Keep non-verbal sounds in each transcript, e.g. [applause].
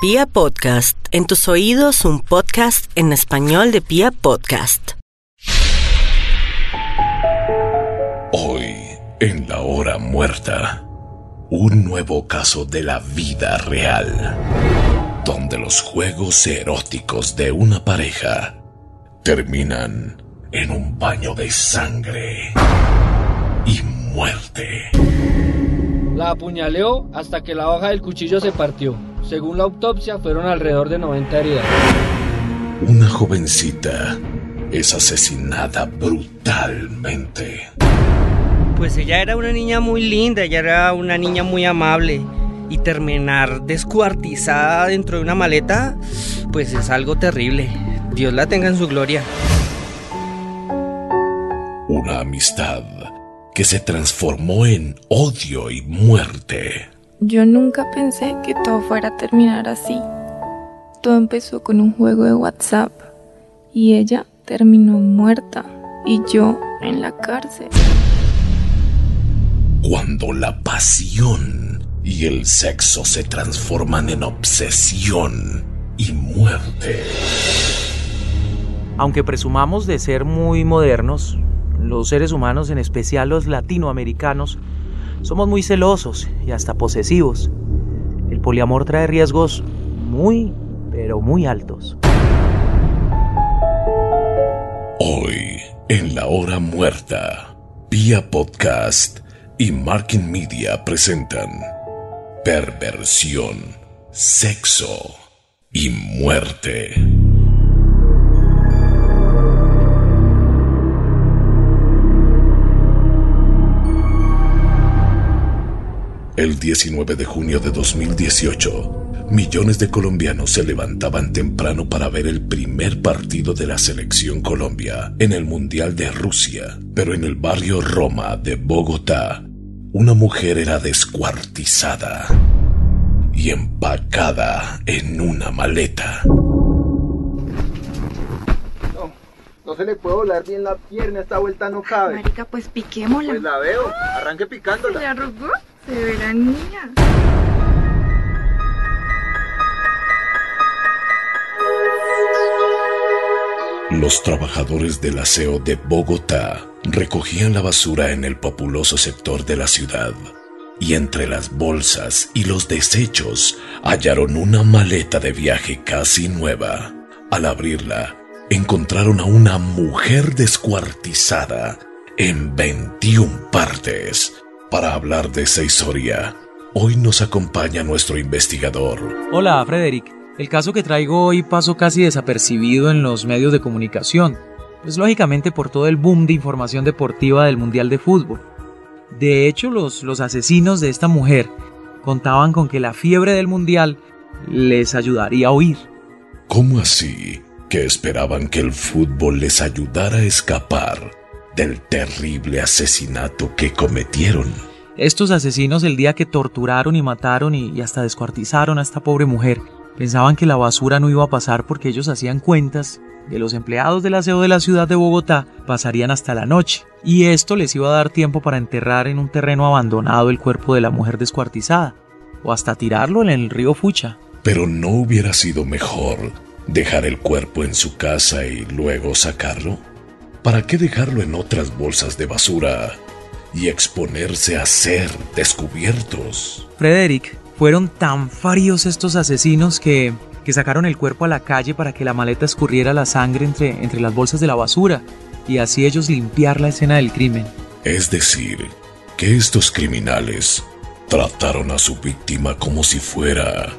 Pia Podcast, en tus oídos un podcast en español de Pia Podcast. Hoy, en la hora muerta, un nuevo caso de la vida real, donde los juegos eróticos de una pareja terminan en un baño de sangre y muerte. La apuñaleó hasta que la hoja del cuchillo se partió. Según la autopsia, fueron alrededor de 90 heridas. Una jovencita es asesinada brutalmente. Pues ella era una niña muy linda, ella era una niña muy amable. Y terminar descuartizada dentro de una maleta, pues es algo terrible. Dios la tenga en su gloria. Una amistad que se transformó en odio y muerte. Yo nunca pensé que todo fuera a terminar así. Todo empezó con un juego de WhatsApp y ella terminó muerta y yo en la cárcel. Cuando la pasión y el sexo se transforman en obsesión y muerte. Aunque presumamos de ser muy modernos, los seres humanos, en especial los latinoamericanos, somos muy celosos y hasta posesivos. El poliamor trae riesgos muy, pero muy altos. Hoy, en la hora muerta, Pia Podcast y Marking Media presentan Perversión, Sexo y Muerte. El 19 de junio de 2018, millones de colombianos se levantaban temprano para ver el primer partido de la selección Colombia en el Mundial de Rusia, pero en el barrio Roma de Bogotá, una mujer era descuartizada y empacada en una maleta. No, no se le puede volar bien la pierna, esta vuelta no cabe. Marica, pues piquémosla. Pues la veo, arranque picándola. ¿Se arrugó? Se verá niña. Los trabajadores del aseo de Bogotá recogían la basura en el populoso sector de la ciudad y entre las bolsas y los desechos hallaron una maleta de viaje casi nueva. Al abrirla, encontraron a una mujer descuartizada en 21 partes. Para hablar de esa historia, hoy nos acompaña nuestro investigador. Hola, Frederick. El caso que traigo hoy pasó casi desapercibido en los medios de comunicación, pues lógicamente por todo el boom de información deportiva del Mundial de Fútbol. De hecho, los, los asesinos de esta mujer contaban con que la fiebre del Mundial les ayudaría a huir. ¿Cómo así? Que esperaban que el fútbol les ayudara a escapar del terrible asesinato que cometieron. Estos asesinos el día que torturaron y mataron y, y hasta descuartizaron a esta pobre mujer, pensaban que la basura no iba a pasar porque ellos hacían cuentas que los empleados del aseo de la ciudad de Bogotá pasarían hasta la noche, y esto les iba a dar tiempo para enterrar en un terreno abandonado el cuerpo de la mujer descuartizada, o hasta tirarlo en el río Fucha. Pero no hubiera sido mejor dejar el cuerpo en su casa y luego sacarlo. ¿Para qué dejarlo en otras bolsas de basura y exponerse a ser descubiertos? Frederick, fueron tan farios estos asesinos que, que sacaron el cuerpo a la calle para que la maleta escurriera la sangre entre, entre las bolsas de la basura y así ellos limpiar la escena del crimen. Es decir, que estos criminales trataron a su víctima como si fuera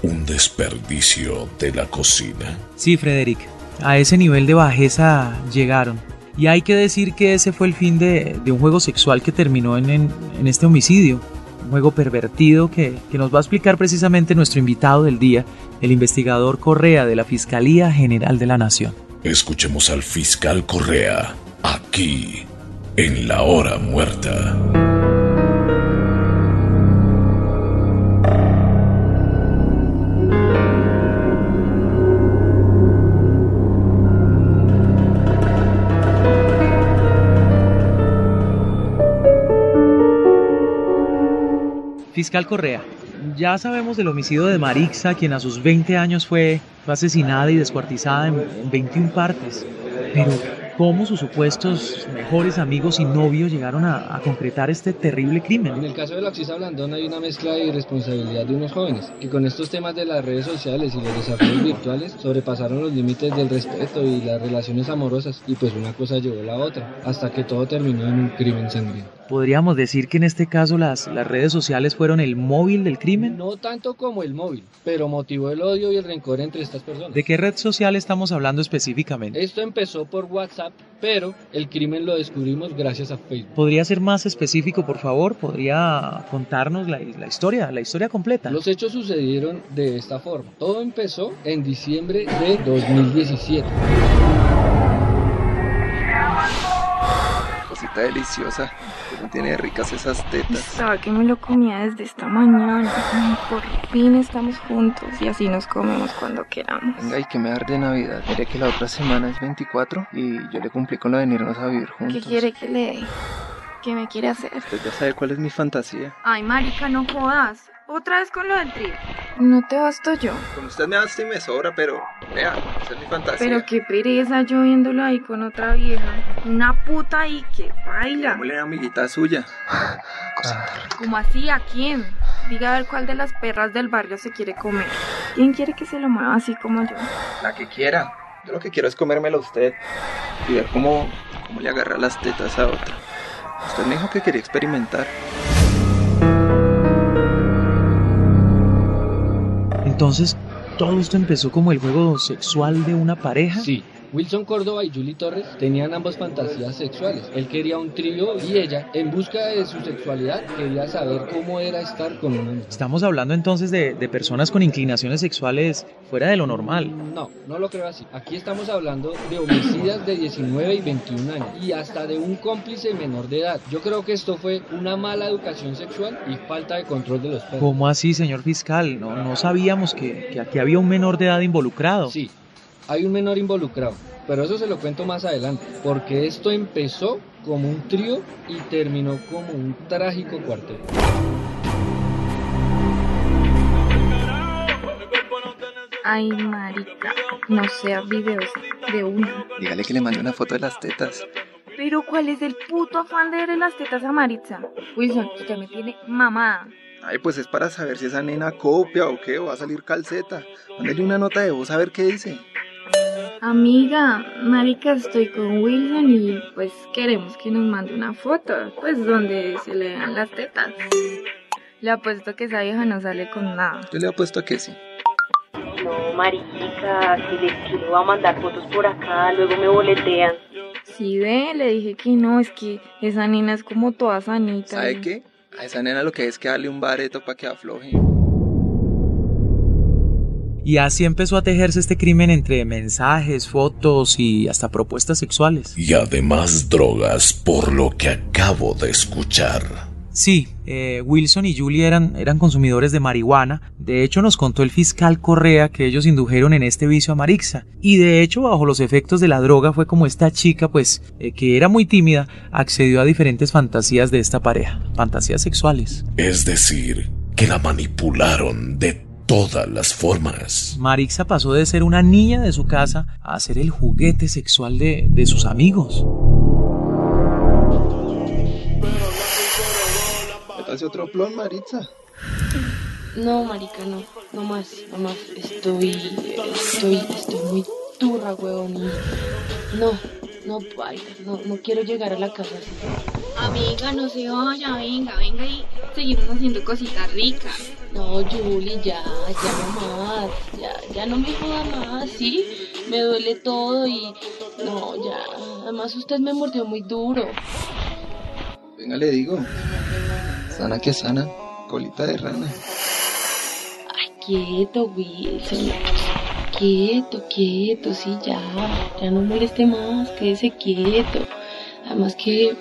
un desperdicio de la cocina. Sí, Frederick, a ese nivel de bajeza llegaron. Y hay que decir que ese fue el fin de, de un juego sexual que terminó en, en, este homicidio. Un juego pervertido que, que nos va a explicar precisamente nuestro invitado del día, el investigador Correa de la Fiscalía General de la Nación. Escuchemos al fiscal Correa, aquí, en la hora muerta. Fiscal Correa, ya sabemos del homicidio de Marixa, quien a sus 20 años fue, asesinada y descuartizada en, en 21 partes. Pero, ¿cómo sus supuestos mejores amigos y novios llegaron a, a concretar este terrible crimen? En el caso de la Oxisa Blandón hay una mezcla de irresponsabilidad de unos jóvenes que con estos temas de las redes sociales y los desafíos virtuales sobrepasaron los límites del respeto y las relaciones amorosas y pues una cosa llevó a la otra hasta que todo terminó en un crimen sangriento. Podríamos decir que en este caso las, las redes sociales fueron el móvil del crimen. No tanto como el móvil, pero motivó el odio y el rencor entre estas personas. ¿De qué red social estamos hablando específicamente? Esto empezó por WhatsApp, pero el crimen lo descubrimos gracias a Facebook. ¿Podría ser más específico, por favor? ¿Podría contarnos la, la historia, la historia completa? Los hechos sucedieron de esta forma. Todo empezó en diciembre de 2017. Cosita deliciosa, como tiene ricas esas tetas. Estaba que me lo comía desde esta mañana. Por fin estamos juntos y así nos comemos cuando queramos. Venga, y que me dar de Navidad. Mire que la otra semana es 24 y yo le cumplí con lo de venirnos a vivir ¿Qué juntos. quiere que le dé? ¿Qué me quiere hacer? Usted ya sabe cuál es mi fantasía. Ay, marica, no jodas. Otra vez con lo del trío. No te basto yo. Con usted me basta y me sobra, pero vea, esa es mi fantasía. Pero qué pereza yo viéndolo ahí con otra vieja. Una puta ahí que baila. Digámosle amiguita suya. [laughs] ¿Cómo así? ¿A quién? Diga a ver cuál de las perras del barrio se quiere comer. ¿Quién quiere que se lo mueva así como yo? La que quiera. Yo lo que quiero es comérmelo a usted y ver cómo, cómo le agarra las tetas a otra. Usted me dijo que quería experimentar. Entonces, ¿todo esto empezó como el juego sexual de una pareja? Sí. Wilson Córdoba y Julie Torres tenían ambas fantasías sexuales. Él quería un trío y ella, en busca de su sexualidad, quería saber cómo era estar con una mujer. Estamos hablando entonces de, de personas con inclinaciones sexuales fuera de lo normal. No, no lo creo así. Aquí estamos hablando de homicidas de 19 y 21 años y hasta de un cómplice menor de edad. Yo creo que esto fue una mala educación sexual y falta de control de los perros. ¿Cómo así, señor fiscal? No, no sabíamos que, que aquí había un menor de edad involucrado. Sí, hay un menor involucrado, pero eso se lo cuento más adelante, porque esto empezó como un trío y terminó como un trágico cuarteto. Ay, marica. No sea videos de una. Dígale que le mande una foto de las tetas. Pero ¿cuál es el puto afán de verle las tetas a Maritza? Wilson, usted me tiene mamada. Ay, pues es para saber si esa nena copia o qué, o va a salir calceta. Mándele una nota de voz a ver qué dice. Amiga, marica, estoy con Wilson y pues queremos que nos mande una foto, pues donde se le vean las tetas. Le apuesto que esa vieja no sale con nada. Yo le he puesto a que sí. No, marica, que les quiero a mandar fotos por acá, luego me boletean. Sí, ve, le dije que no, es que esa nena es como toda sanita. ¿Sabe y- qué? A esa nena lo que es que darle un bareto para que afloje. Y así empezó a tejerse este crimen entre mensajes, fotos y hasta propuestas sexuales. Y además drogas, por lo que acabo de escuchar. Sí, eh, Wilson y Julie eran, eran consumidores de marihuana. De hecho, nos contó el fiscal Correa que ellos indujeron en este vicio a Marixa. Y de hecho, bajo los efectos de la droga fue como esta chica, pues, eh, que era muy tímida, accedió a diferentes fantasías de esta pareja. Fantasías sexuales. Es decir, que la manipularon de todas las formas. Marixa pasó de ser una niña de su casa a ser el juguete sexual de, de sus amigos. Métase otro plon, Maritza. No, marica, no, no más, no más. Estoy, estoy, estoy muy turra, huevón. No, no, baila, no, no quiero llegar a la casa así. Amiga, no se vaya, venga, venga y seguimos haciendo cositas ricas. No, Julie, ya, ya no más, ya, ya no me joda más, ¿sí? Me duele todo y... No, ya, además usted me mordió muy duro. Venga, le digo. Sana que sana. Colita de rana. Ay, quieto, Wilson. Quieto, quieto, sí, ya. Ya no moleste más, quédese quieto. Además que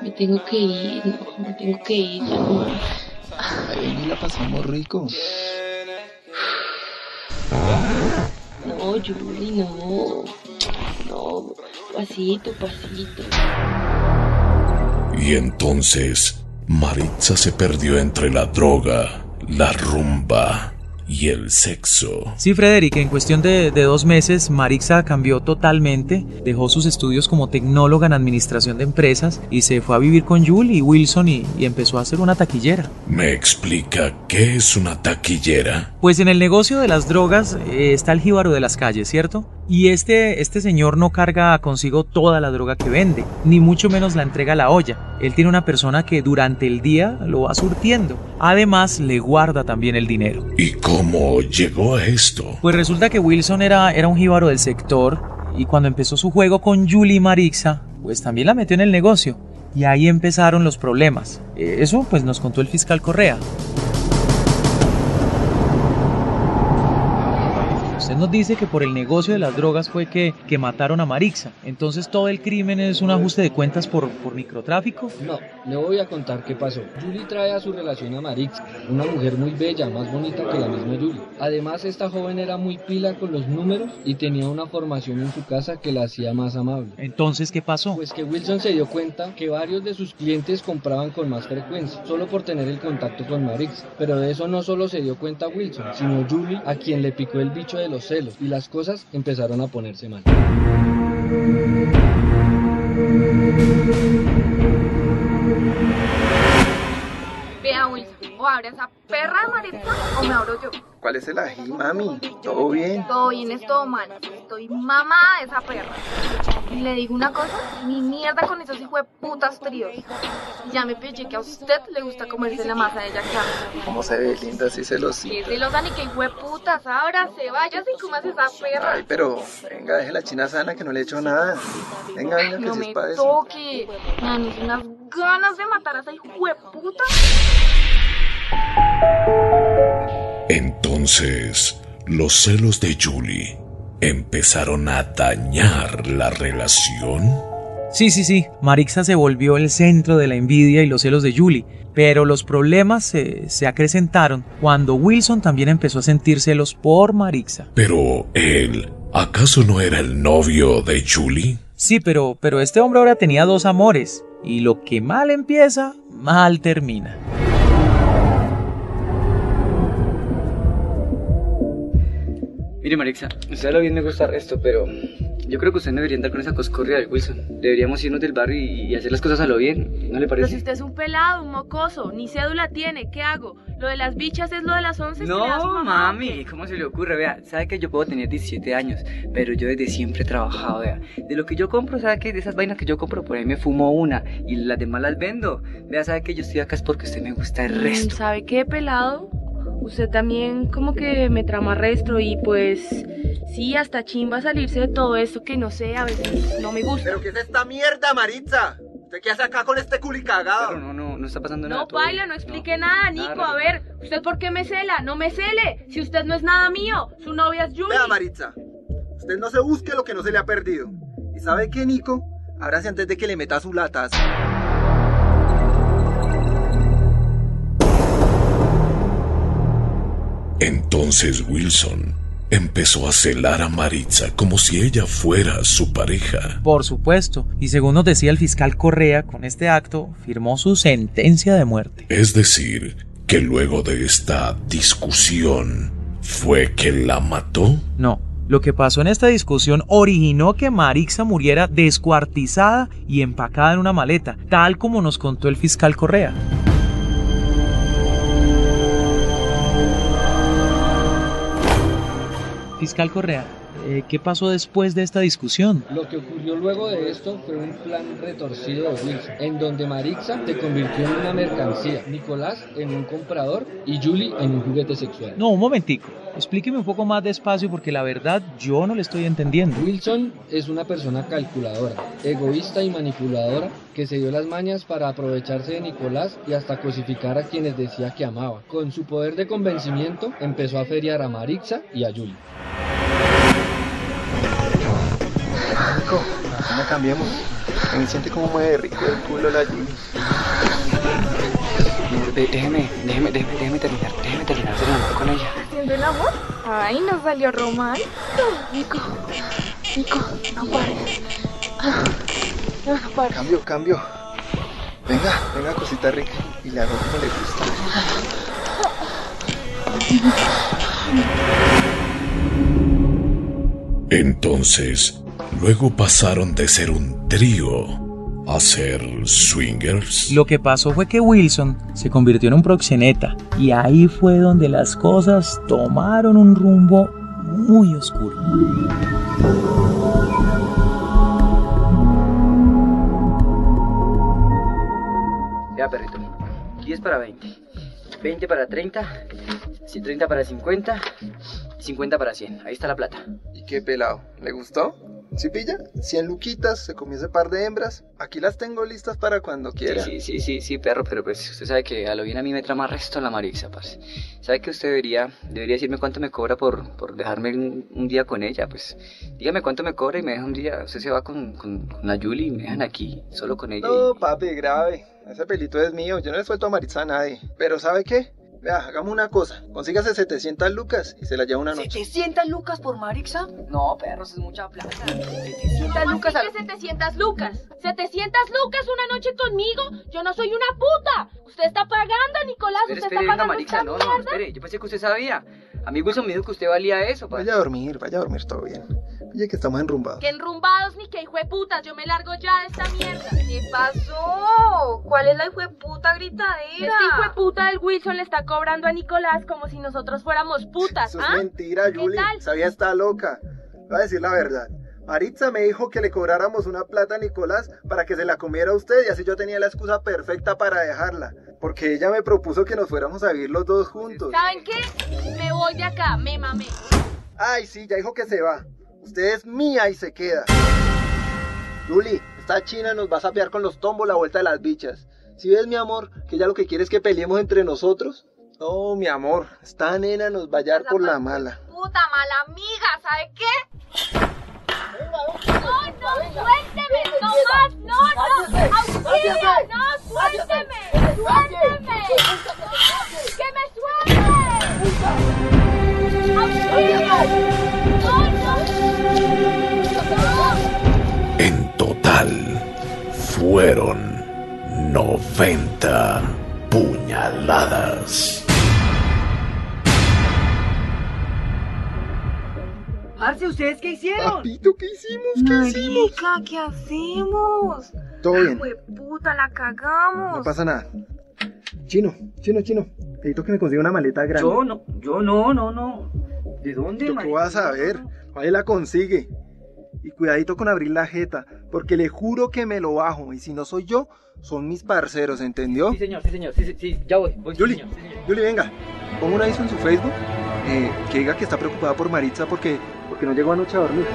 me tengo que ir, no, me tengo que ir, ya no más. Y la pasamos rico. No, Julie, no. No, pasito, pasito. Y entonces, Maritza se perdió entre la droga, la rumba y el sexo. Sí, Frederick, en cuestión de, de, dos meses, Marixa cambió totalmente, dejó sus estudios como tecnóloga en administración de empresas y se fue a vivir con Julie y Wilson y, y empezó a hacer una taquillera. ¿Me explica qué es una taquillera? Pues en el negocio de las drogas eh, está el jíbaro de las calles, ¿cierto? Y este, este señor no carga consigo toda la droga que vende, ni mucho menos la entrega a la olla. Él tiene una persona que durante el día lo va surtiendo. Además, le guarda también el dinero. ¿Y cómo llegó a esto? Pues resulta que Wilson era, era un jíbaro del sector y cuando empezó su juego con Julie Marixa, pues también la metió en el negocio. Y ahí empezaron los problemas. Eso pues nos contó el fiscal Correa. Usted nos dice que por el negocio de las drogas fue que, que mataron a Marixa. Entonces todo el crimen es un ajuste de cuentas por, por microtráfico. No, le voy a contar qué pasó. Julie trae a su relación a Marixa, una mujer muy bella, más bonita que la misma Julie. Además, esta joven era muy pila con los números y tenía una formación en su casa que la hacía más amable. Entonces, ¿qué pasó? Pues que Wilson se dio cuenta que varios de sus clientes compraban con más frecuencia, solo por tener el contacto con Marixa. Pero de eso no solo se dio cuenta Wilson, sino Julie, a quien le picó el bicho de los celos y las cosas empezaron a ponerse mal. Vea, Wilson, o abre esa perra de Maritza o me abro yo. ¿Cuál es el ají, mami? ¿Todo bien? Todo bien, es todo mal. Estoy mamada de esa perra. Y le digo una cosa, ni mierda con esos hijos de putas tríos. Ya me pillé que a usted le gusta comerse la masa de ella que ¿Cómo se ve linda así se los Que celosa ni que hijo de putas, ahora se vaya sin comas esa perra. Ay, pero venga, deje la china sana que no le he hecho nada. Venga, venga, que no si me toque. Me dan unas ganas de matar a esa hijo de puta. Entonces, los celos de Julie empezaron a dañar la relación. Sí, sí, sí, Marixa se volvió el centro de la envidia y los celos de Julie, pero los problemas se, se acrecentaron cuando Wilson también empezó a sentir celos por Marixa. Pero él, ¿acaso no era el novio de Julie? Sí, pero, pero este hombre ahora tenía dos amores, y lo que mal empieza, mal termina. Mire, Marixa, usted lo bien me gusta esto, pero yo creo que usted no debería andar con esa coscorria del Wilson. Deberíamos irnos del barrio y, hacer las cosas a lo bien, ¿no le Pero si parece? usted es un pelado, un mocoso, ni cédula tiene, ¿qué hago? Lo de las bichas es lo de las once. No, mamá, ¿o mami, ¿cómo se le ocurre? Vea, sabe que yo puedo tener 17 años, pero yo desde siempre he trabajado, vea. De lo que yo compro, sabe que de esas vainas que yo compro, por ahí me fumo una y las demás las vendo. Vea, sabe que yo estoy acá es porque usted me gusta el Mm, resto. ¿Sabe qué, pelado? Usted también como que me trama resto y pues sí, hasta chimba salirse de todo esto que no sé, a veces no me gusta. ¿Pero qué es esta mierda, Maritza? ¿Usted qué hace acá con este culicagado? Pero no, no, no está pasando nada. No, baila, no explique nada, Nico. A ver, ¿usted por qué me cela? No me cele. Si usted no es nada mío, su novia es Julie. Vea, Maritza, usted no se busque lo que no se le ha perdido. ¿Y sabe qué, Nico? Ábrase antes de que le meta su latazo. Entonces Wilson empezó a celar a Maritza como si ella fuera su pareja. Por supuesto, y según nos decía el fiscal Correa, con este acto firmó su sentencia de muerte. Es decir, que luego de esta discusión, ¿fue que la mató? No, lo que pasó en esta discusión originó que Marixa muriera descuartizada y empacada en una maleta, tal como nos contó el fiscal Correa. Fiscal Correa, eh, ¿qué pasó después de esta discusión? Lo que ocurrió luego de esto fue un plan retorcido de Wilson, en donde Marixa se convirtió en una mercancía, Nicolás en un comprador y Julie en un juguete sexual. No, un momentico. Explíqueme un poco más despacio porque la verdad yo no le estoy entendiendo. Wilson es una persona calculadora, egoísta y manipuladora que se dio las mañas para aprovecharse de Nicolás y hasta cosificar a quienes decía que amaba. Con su poder de convencimiento empezó a feriar a Marixa y a Julie. Nico, no cambiemos. Me siente como mueve rico el culo la. De- Déjeme, déjeme, déjeme, déjeme terminar, déjeme terminar de enamorar con ella. ¿Haciendo el amor? Ay, nos salió romántico. Nico, Nico, no pares. No, no pares. Cambio, cambio. Venga, venga, cosita rica. Y le hago como le gusta. Entonces, luego pasaron de ser un trío a ser swingers. Lo que pasó fue que Wilson se convirtió en un proxeneta y ahí fue donde las cosas tomaron un rumbo muy oscuro. Ya, perrito. 10 para 20. 20 para 30. 30 para 50. 50 para 100. Ahí está la plata. ¿Y qué pelado? ¿Le gustó? ¿Sí pilla? 100 luquitas, se comió ese par de hembras. Aquí las tengo listas para cuando quiera. Sí, sí, sí, sí, perro, pero pues usted sabe que a lo bien a mí me trama resto la marixa, parce. ¿Sabe que usted debería, debería decirme cuánto me cobra por, por dejarme un, día con ella? Pues dígame cuánto me cobra y me deja un día. Usted se va con, con, la Julie y me dejan aquí, solo con ella. No, papi, grave. Ese pelito es mío, yo no le suelto a Maritza a nadie. Pero ¿sabe qué? Vea, hagamos una cosa. Consígase 700 lucas y se la lleva una noche. ¿700 lucas por Marixa? No, perros, es mucha plata. 700 lucas. Al... 700 lucas? 700 lucas una noche conmigo. Yo no soy una puta. Usted está pagando, Nicolás. usted está pagando Marixa, no, no, espere. Yo pensé que usted sabía. A mí Wilson me dijo que usted valía eso. Vaya a dormir, vaya a dormir, todo bien. Oye, que estamos enrumbados. Que enrumbados ni que hijo de putas. Yo me largo ya de esta mierda. ¿Qué pasó? ¿Cuál es la hijo de puta gritadera? Este hijo de puta del Wilson le está cobrando a Nicolás como si nosotros fuéramos putas. Eso ¿ah? es mentira, Julie. Sabía está loca. Voy a decir la verdad. Maritza me dijo que le cobráramos una plata a Nicolás para que se la comiera a usted y así yo tenía la excusa perfecta para dejarla. Porque ella me propuso que nos fuéramos a vivir los dos juntos. ¿Saben qué? Me voy de acá, me mamé. Ay, sí, ya dijo que se va. Usted es mía y se queda. Julie, esta china nos va a sapear con los tombos la vuelta de las bichas. Si ves, mi amor, que ella lo que quiere es que peleemos entre nosotros. No, mi amor, esta nena nos va a hallar por la mala. Puta mala amiga, ¿sabe qué? No, no, suélteme, no más, no, no, auxilio, no, suélteme, suélteme, que me suelte. En total fueron 90 puñaladas. Arce, ¿ustedes qué hicieron? Papito, ¿qué hicimos? ¿Qué hicimos? ¿qué hacemos? Todo bien. puta, la cagamos. No pasa nada. Chino, chino, chino. Necesito que me consiga una maleta grande. Yo no, yo no, no, no. ¿De dónde, ¿Tú qué vas a ver? Ahí la consigue. Y cuidadito con abrir la jeta, porque le juro que me lo bajo. Y si no soy yo, son mis parceros, ¿entendió? Sí, señor, sí, señor. Sí, sí, ya voy. voy Yuli, señor, Yuli, venga. Pongo un aviso en su Facebook eh, que diga que está preocupada por Maritza porque, porque no llegó anoche a dormir.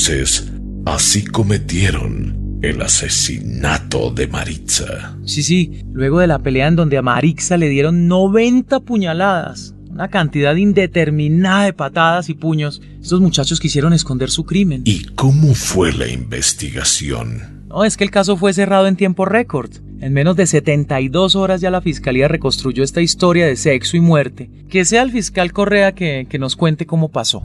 Entonces, así cometieron el asesinato de Maritza. Sí, sí, luego de la pelea en donde a Maritza le dieron 90 puñaladas, una cantidad indeterminada de patadas y puños, estos muchachos quisieron esconder su crimen. ¿Y cómo fue la investigación? No, es que el caso fue cerrado en tiempo récord. En menos de 72 horas ya la fiscalía reconstruyó esta historia de sexo y muerte. Que sea el fiscal Correa que, que nos cuente cómo pasó.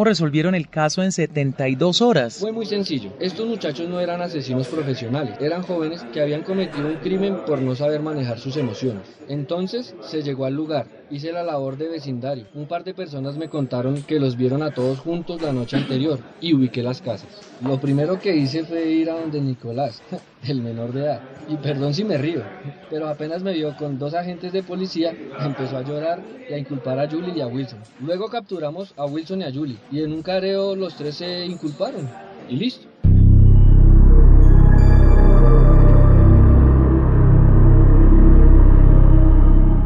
¿Cómo resolvieron el caso en 72 horas? Fue muy sencillo. Estos muchachos no eran asesinos profesionales, eran jóvenes que habían cometido un crimen por no saber manejar sus emociones. Entonces se llegó al lugar, hice la labor de vecindario. Un par de personas me contaron que los vieron a todos juntos la noche anterior y ubiqué las casas. Lo primero que hice fue ir a donde Nicolás, [laughs] el menor de edad. Y perdón si me río, pero apenas me vio con dos agentes de policía, empezó a llorar y a inculpar a Julie y a Wilson. Luego capturamos a Wilson y a Julie y en un careo los tres se inculparon y listo.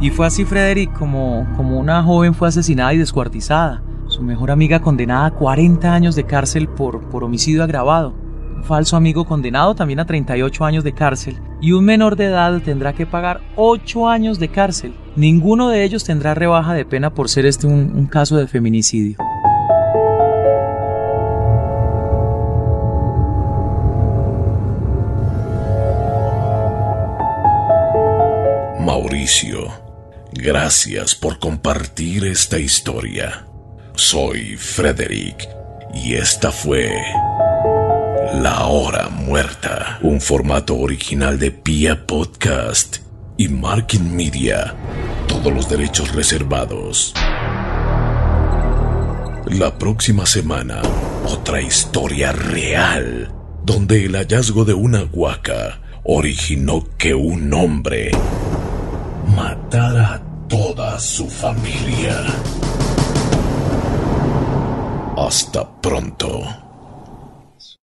Y fue así, Frederick, como, como una joven fue asesinada y descuartizada. Su mejor amiga condenada a 40 años de cárcel por, por homicidio agravado. Un falso amigo condenado también a 38 años de cárcel. Y un menor de edad tendrá que pagar 8 años de cárcel. Ninguno de ellos tendrá rebaja de pena por ser este un, un caso de feminicidio. Mauricio. Gracias por compartir esta historia. Soy Frederick y esta fue La Hora Muerta, un formato original de Pia Podcast y Marking Media. Todos los derechos reservados. La próxima semana, otra historia real, donde el hallazgo de una huaca originó que un hombre matara a su familia. Hasta pronto.